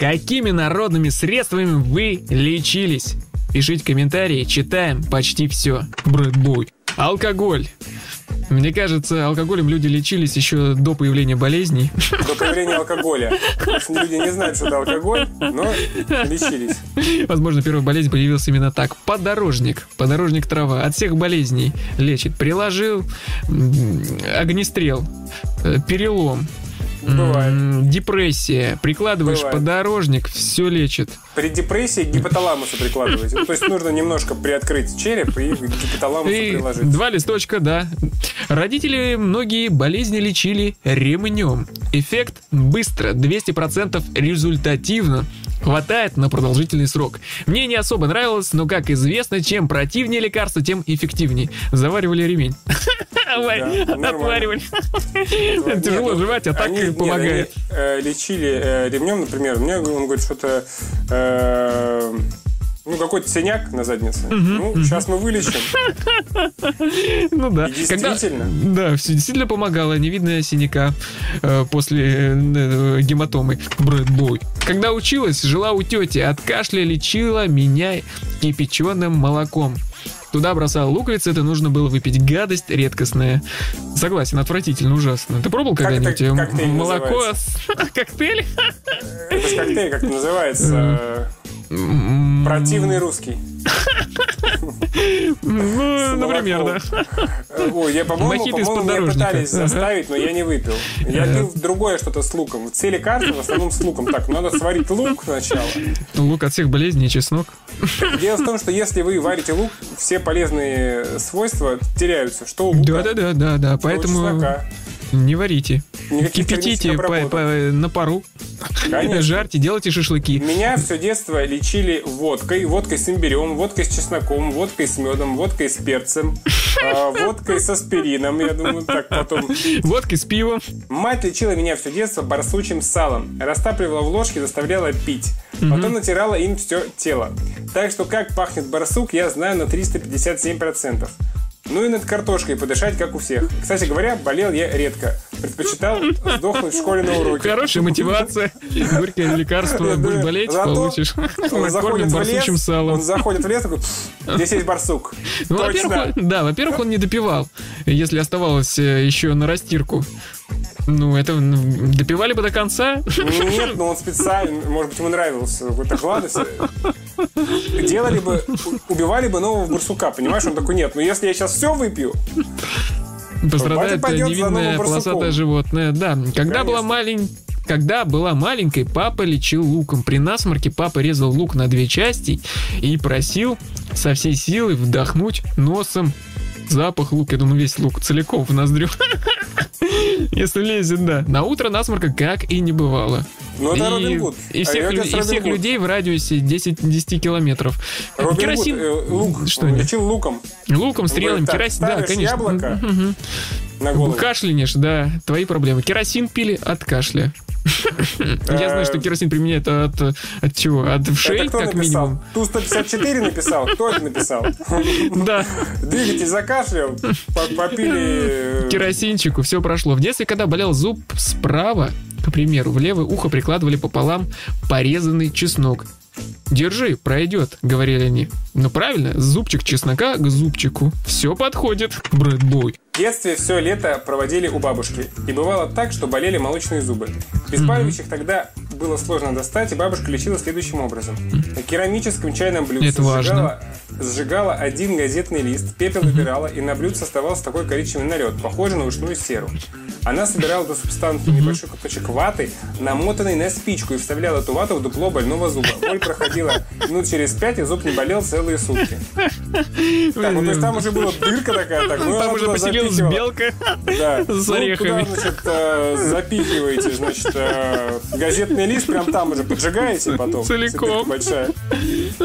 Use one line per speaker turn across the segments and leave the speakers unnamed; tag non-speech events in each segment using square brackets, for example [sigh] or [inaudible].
Какими народными средствами вы лечились? Пишите комментарии, читаем почти все. Брэдбой. Алкоголь. Мне кажется, алкоголем люди лечились еще до появления болезней. [laughs]
До появления алкоголя. Люди не знают, что это алкоголь, но лечились.
Возможно, первая болезнь появилась именно так. Подорожник. Подорожник трава. От всех болезней лечит. Приложил огнестрел, э, перелом,
Бывает.
Депрессия. Прикладываешь
Бывает.
подорожник, все лечит.
При депрессии к гипоталамусу прикладываете. То есть нужно немножко приоткрыть череп и к гипоталамусу
И
приложить.
два листочка, да. Родители многие болезни лечили ремнем. Эффект быстро, 200% результативно. Хватает на продолжительный срок. Мне не особо нравилось, но, как известно, чем противнее лекарство, тем эффективнее. Заваривали ремень. [laughs] Отваривали. Тяжело жевать, а так помогает.
э, лечили э, ремнем, например. Мне он говорит, что-то э, ну, какой-то синяк на заднице. ну, сейчас мы вылечим. [laughs]
Ну да.
И
Когда-
действительно.
да, все действительно помогало. Не видно синяка э, после э, э, гематомы. Брэдбой. Когда училась, жила у тети. От кашля лечила меня кипяченым молоком. Туда бросал луковицы, это нужно было выпить. Гадость редкостная. Согласен, отвратительно, ужасно. Ты пробовал когда-нибудь э, молоко [laughs] коктейль?
Это коктейль, как называется. Противный русский. [laughs]
Ну, например, да.
Э, Ой, я, по-моему, по-моему, меня пытались заставить, но я не выпил. Я пил другое что-то с луком. Все лекарства в основном с луком. Так, надо сварить лук сначала.
Лук от всех болезней, чеснок.
Дело в том, что если вы варите лук, все полезные свойства теряются. Что у лука,
Да-да-да, да, да. Поэтому
чеснока.
не варите.
Никаких
Кипятите по- по- на пару.
Конечно.
Жарьте, делайте шашлыки.
Меня все детство лечили водкой, водкой с имбирем, водкой с чесноком, водкой с медом, водкой с перцем, а, водкой с аспирином. Я думаю, так потом.
Водки с пивом.
Мать лечила меня все детство барсучим салом. Растапливала в ложке, заставляла пить. Потом натирала им все тело. Так что как пахнет барсук, я знаю на 357%. Ну и над картошкой подышать, как у всех. Кстати говоря, болел я редко. Предпочитал сдохнуть в школе на уроке.
Хорошая мотивация. Горькое лекарство. Будешь болеть,
Зато
получишь.
Он [laughs] заходит в лес,
салом.
он заходит в лес, такой, здесь есть барсук.
Ну, во-первых, да, во-первых, он не допивал, если оставалось э, еще на растирку. Ну, это ну, допивали бы до конца.
Нет, но он специально, может быть, ему так, ладно, все. Делали бы, убивали бы нового барсука, понимаешь? Он такой, нет, ну если я сейчас все выпью,
Пострадает невинное полосатое животное. Да, когда была
Конечно.
малень... Когда была маленькой, папа лечил луком. При насморке папа резал лук на две части и просил со всей силы вдохнуть носом запах лука. Я думаю, весь лук целиком в ноздрю. [laughs] Если лезет, да. На утро насморка как и не бывало.
Ну, это
и,
Робин Гуд.
и
А
всех,
я
лю- и всех
Гуд.
людей в радиусе 10, 10 километров.
Робин
Керосин
Гуд, э, лук,
Что
он лечил луком
луком, стрелами, керосин, да, конечно.
яблоко на голову.
Кашлянешь, да, твои проблемы. Керосин пили от кашля. [laughs] Я знаю, что керосин применяют от, от чего? От вшей,
Это кто
как
написал?
минимум.
Ту-154 написал? Кто это написал? [laughs]
Да,
Двигатель закашлял, по- попили... э,
керосинчику, все прошло. В детстве, когда болел зуб справа, к примеру, в левое ухо прикладывали пополам порезанный чеснок. Держи, пройдет, говорили они. Ну правильно, зубчик чеснока к зубчику. Все подходит. Брэдбой.
В детстве все лето проводили у бабушки. И бывало так, что болели молочные зубы. Обезболивающих тогда было сложно достать, и бабушка лечила следующим образом. На керамическом чайном блюдце
Это важно.
Сжигала, один газетный лист, пепел убирала, и на блюдце оставался такой коричневый налет, похожий на ушную серу. Она собирала эту субстанцию небольшой кусочек ваты, намотанный на спичку, и вставляла эту вату в дупло больного зуба. Боль проходила минут через пять, и зуб не болел целые сутки. Так, ну, то есть там уже была дырка такая, так, ну,
Там уже поселилась
запихивала.
белка.
Да. [laughs]
С
Ну,
орехами.
Туда, значит, э, запихиваете, значит, э, газетный лист, прям там уже поджигаете потом.
Целиком.
большая.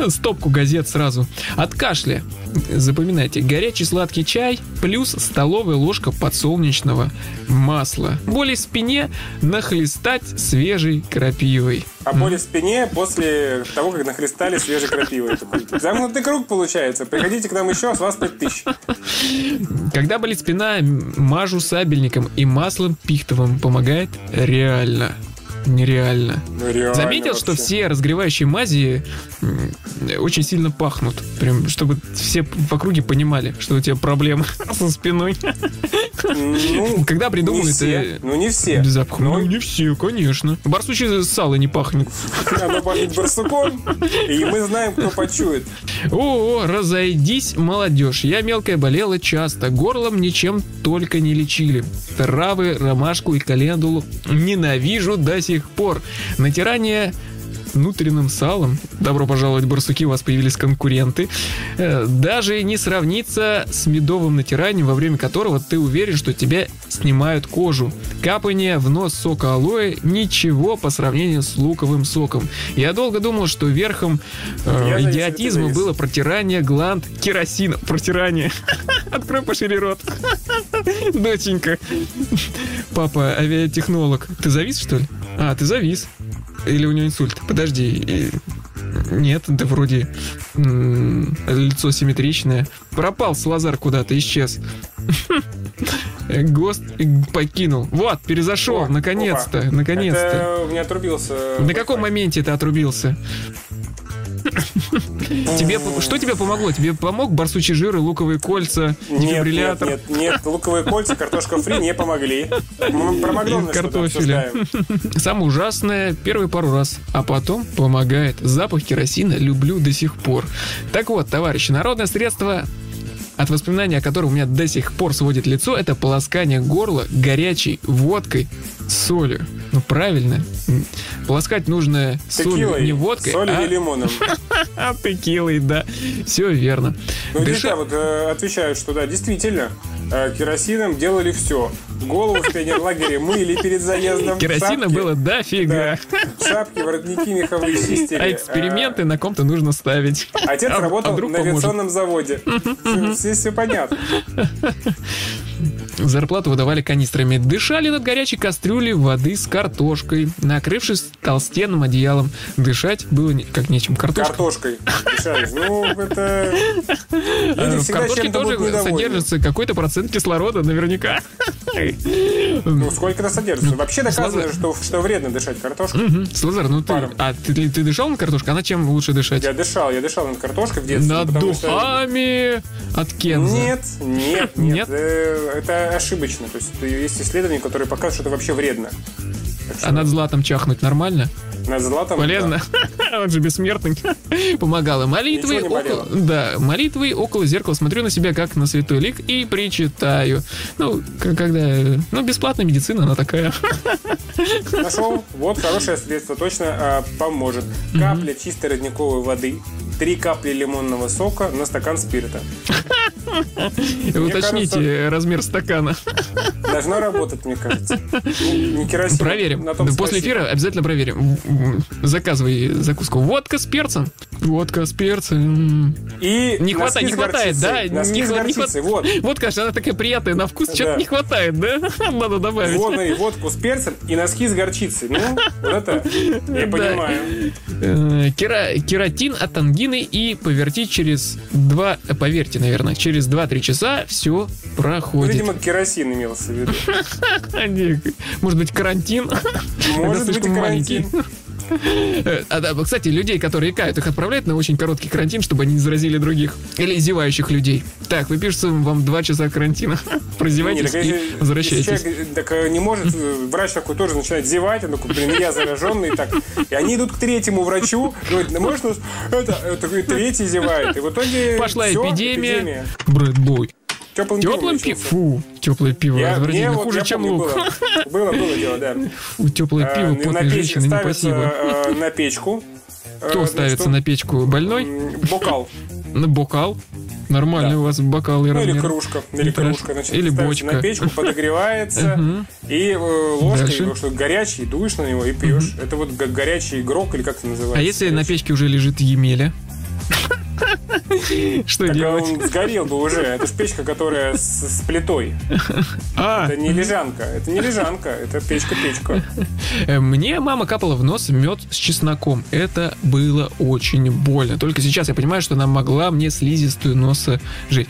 Стопку газет сразу. От кашля. Запоминайте. Горячий сладкий чай плюс столовая ложка подсолнечного масла. Боли в спине нахлестать свежей крапивой.
А боли в спине после того, как нахлестали свежей крапивой. Замкнутый круг получается. Приходите к нам еще, с вас 5000.
Когда болит спина, мажу сабельником и маслом пихтовым. Помогает реально. Нереально.
Ну, реально
Заметил, что
вообще.
все разогревающие мази очень сильно пахнут. Прям, чтобы все в округе понимали, что у тебя проблемы [laughs] со спиной.
Ну,
Когда придумали
не все.
это
Ну, не все.
без запаха? Ну, не все, конечно. Барсучье сало не пахнет. [laughs]
надо пахнуть барсуком, и мы знаем, кто почует.
О, разойдись, молодежь. Я мелкая болела часто. Горлом ничем только не лечили. Травы, ромашку и календулу ненавижу до сих пор. Натирание внутренним салом. Добро пожаловать, барсуки, у вас появились конкуренты. Э, Даже не сравнится с медовым натиранием, во время которого ты уверен, что тебя снимают кожу. Капание в нос сока алоэ ничего по сравнению с луковым соком. Я долго думал, что верхом э, идиотизма было протирание гланд керосина. Протирание. [laughs] Открой пошире рот. [laughs] Доченька. Папа, авиатехнолог. Ты завис, что ли? А, ты завис. Или у него инсульт? Подожди. и- Нет, ты вроде м, лицо симметричное. Пропал Салазар куда-то, исчез. [laughs] ГОСТ покинул. Вот, перезашел, наконец-то,
опа.
наконец-то.
Это у меня отрубился.
На каком моменте ты отрубился? Тебе, что тебе помогло? Тебе помог барсучий жир и луковые кольца,
Нет, нет,
дефибриллятор?
нет, нет, луковые кольца, картошка фри не помогли. Мы про Макдональдс
Картофеля. Самое ужасное первые пару раз, а потом помогает. Запах керосина люблю до сих пор. Так вот, товарищи, народное средство от воспоминания, о котором у меня до сих пор сводит лицо, это полоскание горла горячей водкой с солью. Ну правильно. Полоскать нужно солью,
Текилой,
не водкой,
солью
а,
и лимоном. [laughs]
текилой, да. Все верно.
Ну,
Дыша-
вот э, отвечают, что да, действительно, э, керосином делали все. Голову в пионерлагере мыли перед заездом.
Керосина
шапки,
было дофига.
Да, шапки, воротники меховые чистили.
А эксперименты на ком-то нужно ставить.
Э, Отец
А- а
работал
вдруг
на
поможет?
авиационном заводе. Здесь все понятно.
Зарплату выдавали канистрами. Дышали над горячей кастрюлей воды с картошкой, накрывшись толстенным одеялом. Дышать было как нечем. Картошка.
Картошкой дышали. Ну, это...
Э,
Люди
В картошке тоже содержится какой-то процент кислорода, наверняка.
Ну, сколько это содержится? Вообще доказано, что, что вредно дышать картошкой.
Мгм. Слазар, ну ты...
Паром.
А ты, ты дышал на картошку? Она чем лучше дышать?
Я дышал, я дышал над картошкой в детстве.
Над
потому что-
духами от Кенза.
Нет, нет, [laughs] нет.
Нет?
э, Это ошибочно. То есть есть исследования, которые показывают, что это вообще вредно. Что
А над златом чахнуть нормально?
над златом...
Полезно. [laughs] [laughs] Он же бессмертный. [laughs] Помогало. Молитвы около... Да, молитвы около зеркала. Смотрю на себя, как на святой лик, и причитаю. Ну, когда... Ну, бесплатная медицина, она такая.
Нашел. Вот хорошее средство. Точно а, поможет. Капля чистой родниковой воды. Три капли лимонного сока на стакан спирта. [laughs]
Уточните размер стакана.
Должно работать, мне кажется. Не керосин.
Проверим. После эфира обязательно проверим. Заказывай закуску. Водка с перцем. Водка с перцем.
И
Не хватает, не хватает, да?
горчицей. Носки
Не
с
хва- не
горчицей, вот.
Вот, конечно, она такая приятная на вкус,
Да.
не хватает, да? [laughs] Надо добавить.
Вот, смотри, водку с перцем и носки с горчицей. Ну, вот это я понимаю.
Э, кера- кератин от ангины и повертить через два, поверьте, наверное, через 2-3 часа все
Ну,
проходит.
видимо, керосин имелся в виду. [laughs]
Может быть, карантин?
Может быть, карантин.
Э, А, кстати, людей, которые икают, их отправляют на очень короткий карантин, чтобы они не заразили других. Или зевающих людей. Так, выпишем вам 2 часа карантина. [laughs] Прозевайтесь и возвращайтесь.
человек, так э, не может, э, врач такой тоже начинает зевать, он такой, блин, я зараженный, так. И они идут к третьему врачу, говорят, ну можно, это, э, такой третий зевает. И в итоге
Пошла эпидемия. Брэдбой.
Теплым,
Теплым пивом. Фу, теплое пиво.
Я, мне вот,
Хуже,
я
чем
помню,
лук.
Было, было, было дело, да. [laughs]
Фу, теплое
Э,
пиво,
на
потные женщины, не спасибо.
э, на печку. [laughs] Э,
Кто
значит,
ставится
он,
на печку? Больной?
Бокал. [laughs]
На бокал? Нормальный
Да.
у вас бокал и
Ну, или кружка. Или кружка. Значит,
Или бочка.
на печку, подогревается. И э, ложкой, потому что горячий, дуешь на него и пьешь. Это вот горячий игрок, или как это называется?
А если на печке уже лежит Емеля? Что делать?
он сгорел бы уже. Это ж печка, которая с, с плитой.
А,
Это не лежанка. Это не лежанка. Это печка-печка.
э, мне мама капала в нос мед с чесноком. Это было очень больно. Только сейчас я понимаю, что она могла мне слизистую носа жить.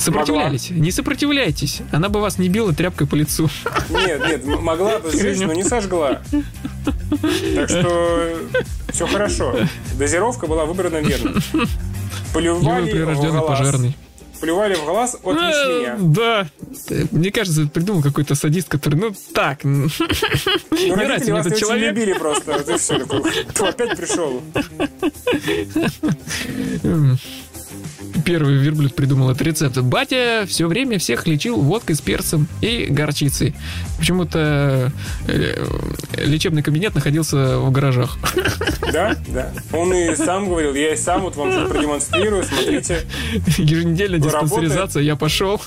Сопротивлялись. Не сопротивляйтесь. Она бы вас не била тряпкой по лицу.
Нет, нет, могла бы сжечь, но не сожгла. Так что все хорошо. Дозировка была выбрана верно. Плювали в
прирожденный пожарный.
Плювали в глаз от ячменя.
Да. Э, Мне кажется, придумал какой-то садист, который, ну так,
Ну, родители вас очень любили просто. И все. Такой, опять пришел?
Первый верблюд придумал этот рецепт. Батя все время всех лечил водкой с перцем и горчицей. Почему-то э, лечебный кабинет находился в гаражах.
Да, да. Он и сам говорил, я и сам вот вам продемонстрирую, смотрите.
Еженедельная диспансеризация, я пошел.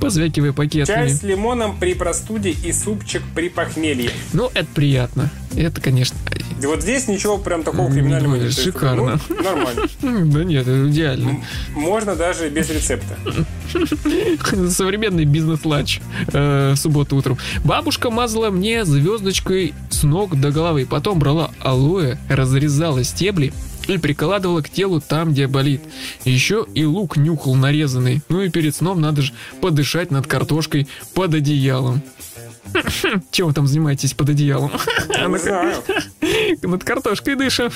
Позвякивая
Чай
пакетами.
с лимоном при простуде и супчик при похмелье.
Ну, это приятно. Это, конечно.
И вот здесь ничего прям такого криминального нет.
Шикарно.
ну, нормально. [laughs]
Да нет, это идеально.
Можно даже без рецепта. [laughs]
Современный бизнес-ланч э, в субботу утром. Бабушка мазала мне звездочкой с ног до головы. Потом брала алоэ, разрезала стебли и прикладывала к телу там, где болит. Еще и лук нюхал нарезанный. Ну и перед сном надо же подышать над картошкой под одеялом. [laughs] Чем вы там занимаетесь под одеялом?
Не знаю. [laughs]
Над картошкой дышим.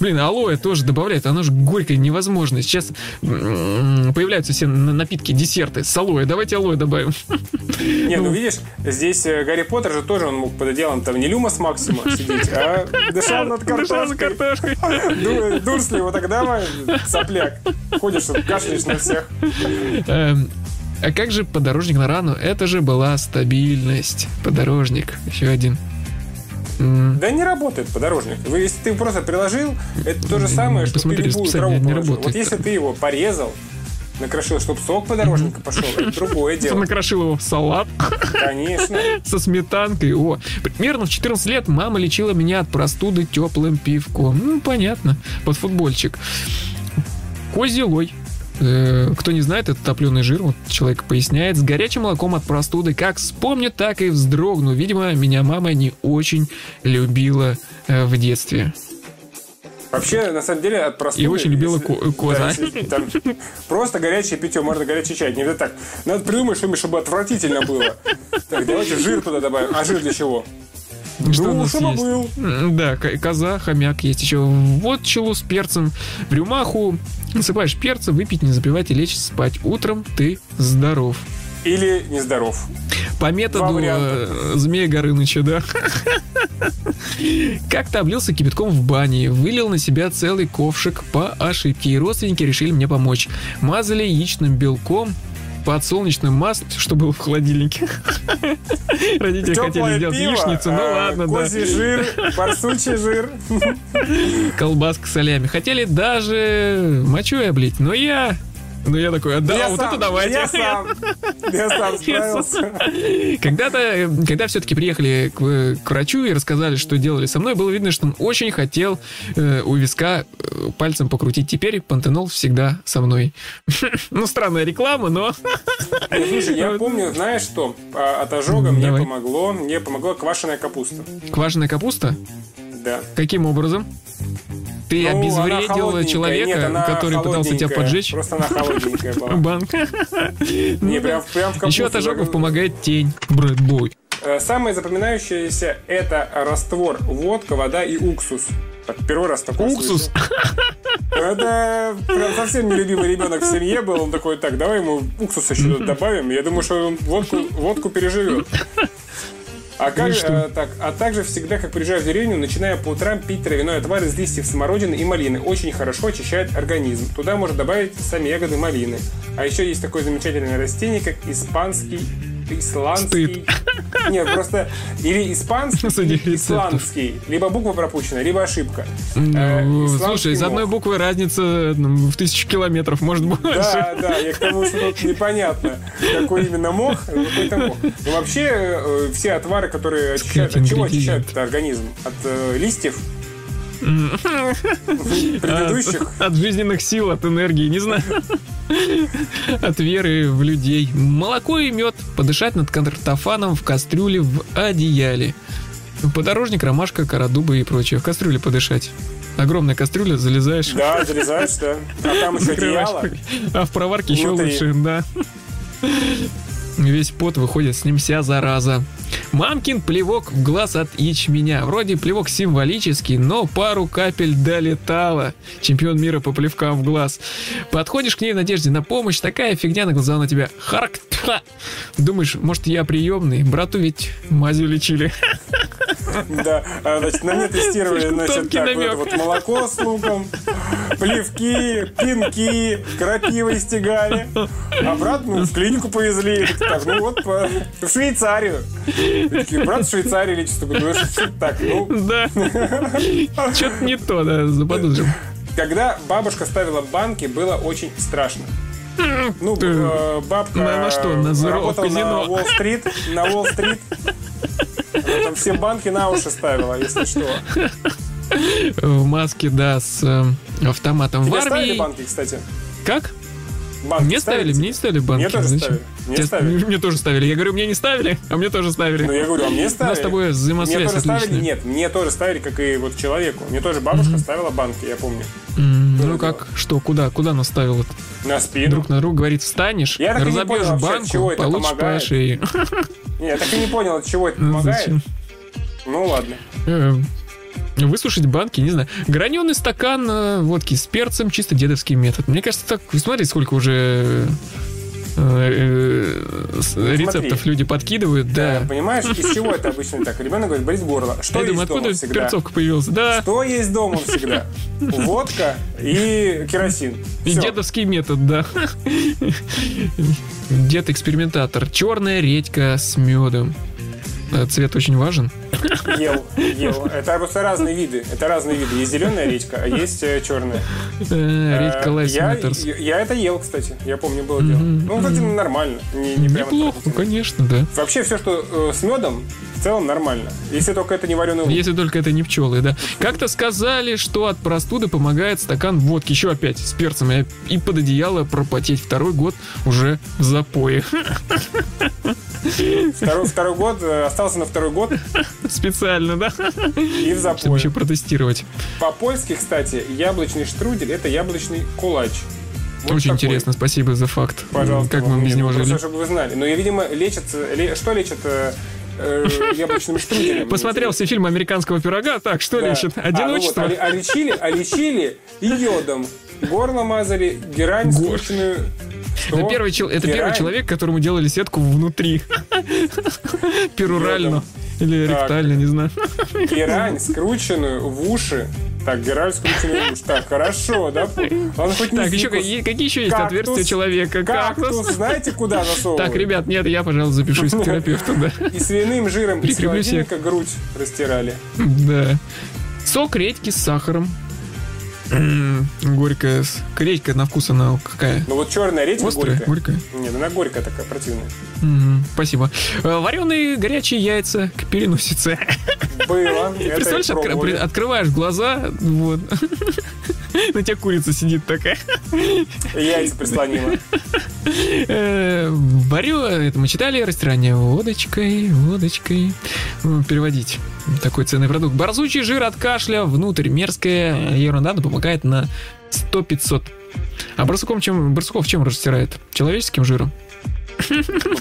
Блин, алоэ тоже добавляет, оно же горькое невозможно. Сейчас появляются все на- напитки, десерты с алоэ. Давайте алоэ добавим. [laughs]
Не, ну видишь, здесь э, Гарри Поттер же тоже он мог под одеялом там не Люмас Максима сидеть, а дышал над [laughs] картошкой.
картошкой.
Ду- Дурсли, вот давай, сопляк. Ходишь, кашляешь на всех.
Эм, А как же подорожник на рану? Это же была стабильность. Подорожник. Еще один.
Да не работает подорожник. Вы, если ты просто приложил, это то же самое, что ты
Посмотри,
любую траву
не работает.
Вот если ты его порезал, накрошил, чтобы сок подорожника пошел, это другое дело.
Накрошил его в салат
Конечно.
со сметанкой. О, примерно в 14 лет мама лечила меня от простуды теплым пивком. Ну, понятно, под футбольчик. Козелой. Э, Кто не знает, это топленый жир, вот человек поясняет, с горячим молоком от простуды. Как вспомню, так и вздрогну. Видимо, меня мама не очень любила э, в детстве.
Вообще, на самом деле, от простуды...
И очень любила
если-
ко- коза.
да, если там просто горячее питье, можно горячий чай. Не так. Надо придумать что-нибудь, чтобы отвратительно было. Так, давайте жир туда добавим. А жир для чего?
Что у
ну,
нас
чтобы
есть?
был.
Да, ко- коза, хомяк есть еще. Вот челу с перцем. В рюмаху насыпаешь перца, выпить, не запивать и лечь спать. Утром ты здоров.
Или нездоров.
По методу э, Змея Горыныча, да. Как-то облился кипятком в бане, вылил на себя целый ковшик по ошибке, и родственники решили мне помочь. Мазали яичным белком, подсолнечным маслом, что было в холодильнике. Родители хотели сделать
пиво,
яичницу, ну
а,
ладно, да.
жир, барсучий жир.
колбаска солями. Хотели даже мочой облить, но я... Ну я такой, а да,
Я
вот
сам,
это давайте.
Я сам. Я сам [laughs] справился.
Когда-то, э, когда все-таки приехали к, э, к врачу и рассказали, что делали со мной, было видно, что он очень хотел э, у виска э, пальцем покрутить. Теперь пантенол всегда со мной. [laughs] Ну, странная реклама, но...
Слушай, я [laughs] помню, знаешь что? А, От ожога мне помогло. Мне помогла квашеная капуста.
Квашеная капуста?
Да.
Каким образом? Ты
Ну,
обезвредил человека,
Нет,
который пытался тебя поджечь?
Просто она холодненькая [laughs] была.
Банк.
Не, прям, прям в.
Еще от ожогов помогает тень. Брэдбой.
Э, Самое запоминающееся это раствор, водка, вода и уксус. Первый раз такой
Уксус?
Это прям совсем нелюбимый ребенок в семье был. Он такой, так, давай ему уксус еще добавим. Я думаю, что он водку, водку переживет. А, как, э, так, а также всегда, как приезжаю в деревню, начинаю по утрам пить травяной отвар из листьев смородины и малины. Очень хорошо очищает организм. Туда можно добавить сами ягоды малины. А еще есть такое замечательное растение, как испанский исландский. Нет, просто или испанский, или исландский. Либо буква пропущена, либо ошибка.
Ну,
Э,
слушай, из одной буквы разница ну, в тысячу километров, может больше.
Да, да, я к тому, что тут непонятно, какой именно мох, какой-то мох. Но вообще э, все отвары, которые очищают, от чего очищают организм? От э, листьев? Предыдущих?
От, от жизненных сил, от энергии, не знаю. От веры в людей. Молоко и мед. Подышать над картофаном в кастрюле в одеяле. Подорожник, ромашка, кора дуба и прочее. В кастрюле подышать. огромная кастрюля, залезаешь.
Да, залезаешь, да. А там еще одеяло.
А в проварке еще лучше, да. Весь пот выходит, с ним вся зараза. Мамкин плевок в глаз от ячменя. Вроде плевок символический, но пару капель долетало. Чемпион мира по плевкам в глаз. Подходишь к ней в надежде на помощь, такая фигня на глаза на тебя. Харк! Думаешь, может я приемный? Брату ведь мазью лечили. [laughs]
Да, а, значит, на мне тестировали, значит, так, вот молоко с луком, плевки, пинки, крапивой стегали. Обратно ну, в клинику повезли. Так, ну вот, по- в Швейцарию. Такие, брат в Швейцарии лечится. Думаешь, что так, ну,
Да. Что-то не то, да, заподозрил.
Когда бабушка ставила банки, было очень страшно. Ну, э, бабка
на- на что? На
работала на Уолл-стрит, на Уолл-стрит. Она там все банки на уши ставила, если что.
В маске, да, с э, автоматом. В
Тебе ставили
армии...
банки, кстати?
Как?
Банки
Мне ставили, мне не ставили банки.
Мне тоже
Зачем?
ставили. Мне
Тебе-
ставили. [laughs]
Мне тоже ставили. Я говорю, мне не ставили, а мне тоже ставили.
Ну, я говорю, а мне [laughs]
У
ставили.
нас с тобой
Мне
взаимосвязь
тоже ставили?
отличная.
Нет, мне тоже ставили, как и вот человеку. Мне тоже бабушка ставила банки, я помню. Было
Ну как, что, куда, куда наставил? Вот
На спину.
Друг на друга говорит, встанешь,
Я
разобьешь
вообще,
банку,
чего это
получишь по
помогает.
шее. [laughs]
Не, я так и не понял, от чего это помогает.
зачем?
Ну ладно.
Э, Высушить банки, не знаю. Граненый стакан э, водки с перцем, чисто дедовский метод. Мне кажется, так, смотри, сколько уже э, э, рецептов люди подкидывают, да.
Понимаешь, из чего это обычно так? Ребенок говорит, болит горло. Что
Я
есть
думаю,
дома
откуда
всегда?
перцовка появилась? Да,
Что есть дома всегда? [laughs] Водка и керосин.
и дедовский метод, да. Дед-экспериментатор. Черная редька с медом. Э, Цвет очень важен.
Ел, ел. Это просто разные виды. Это разные виды. Есть зеленая редька, а есть э, черная.
Э, Редька
Э,
Life
я, это ел, кстати. Я помню, было дело. Ну, кстати, нормально.
Неплохо, конечно, да.
Вообще все, что с медом, целом нормально. Если только это не вареный лук.
Если только это не пчелы, да. Как-то сказали, что от простуды помогает стакан водки. Еще опять с перцем. И- под одеяло пропотеть. Второй год уже в запое.
Второй, второй год, э, остался на второй год
Специально, да?
и в
Чтобы
запой.
еще протестировать.
По-польски, кстати, яблочный штрудель – это яблочный кулач. Вот
Очень
такой.
интересно, спасибо за факт.
Пожалуйста.
Как мы без
Не,
него
ну, просто
жили.
чтобы вы знали. Но, видимо, лечится... ле- что лечат э, яблочным штруделем? [laughs]
Посмотрел все фильмы американского пирога. Так, что лечит?
А,
Одиночество?
а, а лечили, а лечили и йодом. Горло мазали, герань. Что?
Это, первый, это первый человек, которому делали сетку внутри. Перурально. Или ректально, не знаю.
Герань, скрученную в уши. Так, герань, скрученную в уши. Так, хорошо, да? Он хоть не
Так, еще какие, какие еще есть
Кактус.
отверстия человека?
Кактус, знаете, куда засовывают?
Так, ребят, нет, я, пожалуй, запишусь к терапевту, да.
И свиным жиром из холодильника грудь растирали.
Да. Сок редьки с сахаром. М, Горькая. Редька на вкус она какая?
Ну вот черная редька
Острая?
горькая.
Горькая.
Нет, она горькая такая, противная.
Мгм, Спасибо. Вареные горячие яйца к переносице.
Было. [laughs]
Представляешь, открываешь глаза, вот. [laughs] На тебя курица сидит такая.
Яйца прислонила.
Э, Варю, это мы читали, растирание водочкой, водочкой. Ну, Переводить. Такой ценный продукт. Борзучий жир от кашля внутрь. Мерзкая ерунда, но помогает на 100-500. А барсуком чем, барсуков чем растирает? Человеческим жиром?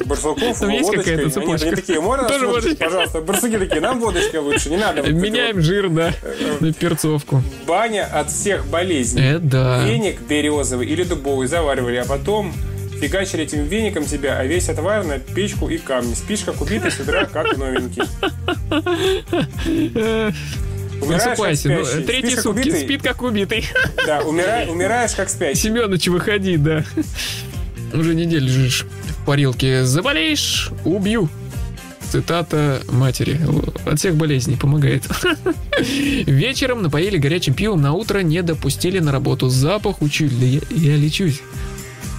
Барсуков
Там есть какая-то цепочка?
Они такие, можно
Тоже водочка.
пожалуйста? Барсуки такие, нам водочка лучше, не надо.
Меняем жир, да, на перцовку.
Баня от всех болезней.
Это да.
Веник березовый или дубовый заваривали, а потом фигачили этим веником тебя, а весь отвар на печку и камни. Спишь как убитый, с утра как новенький.
Э, Высыпайся. Ну. Третьи
Спишь
сутки
убитый.
спит как убитый.
Да, умира- умираешь как спящий.
Семенович, выходи, да. Уже неделю лежишь в парилке. Заболеешь, убью. Цитата матери. От всех болезней помогает. [laughs] Вечером напоили горячим пивом, на утро не допустили на работу. Запах учили. Да я, я лечусь.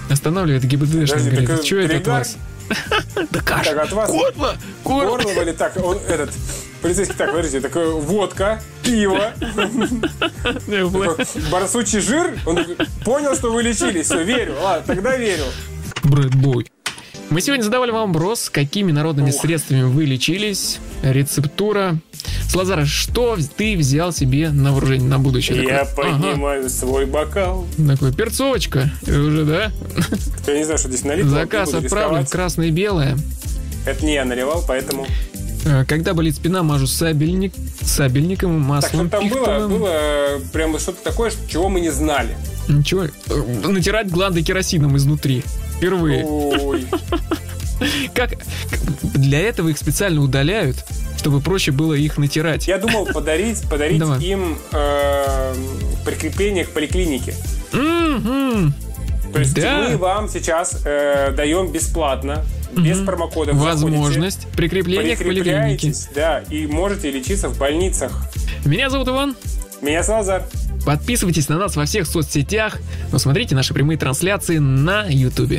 Останавливает ГИБДДшник. Говорит, что это от вас? [laughs] Да каша.
Так, от вас
Горло! Горло!
горло болит. Так, он этот... Полицейский, так, подождите, такое водка, пиво, такой барсучий жир. Он такой, понял, что вы лечились, все, верю. Ладно, тогда верю.
Брэд Бой. Мы сегодня задавали вам вопрос, какими народными
Ух.
средствами вы лечились. Рецептура Лазар, что ты взял себе на вооружение на будущее?
Я
Такой, ага.
поднимаю свой бокал.
Такой, перцовочка, уже, да?
Я не знаю, что здесь налито.
Заказ отправлен, красное и белое.
Это не я наливал, поэтому...
Э, Когда болит спина, мажу сабельник, сабельником,
Так,
маслом
что там было, было э, прям что-то такое, чего мы не знали.
Ничего, э, натирать гланды керосином изнутри. Впервые.
Ой.
Как для этого их специально удаляют, чтобы проще было их натирать.
Я думал подарить, подарить
Давай.
им э, прикрепление к поликлинике.
Мгм.
То есть
Да.
мы вам сейчас э, даем бесплатно, без промокодов. заходите,
Возможность прикрепления к поликлинике.
да, и можете лечиться в больницах.
Меня зовут Иван.
Меня Салазар.
Подписывайтесь на нас во всех соцсетях. но смотрите наши прямые трансляции на Ютубе.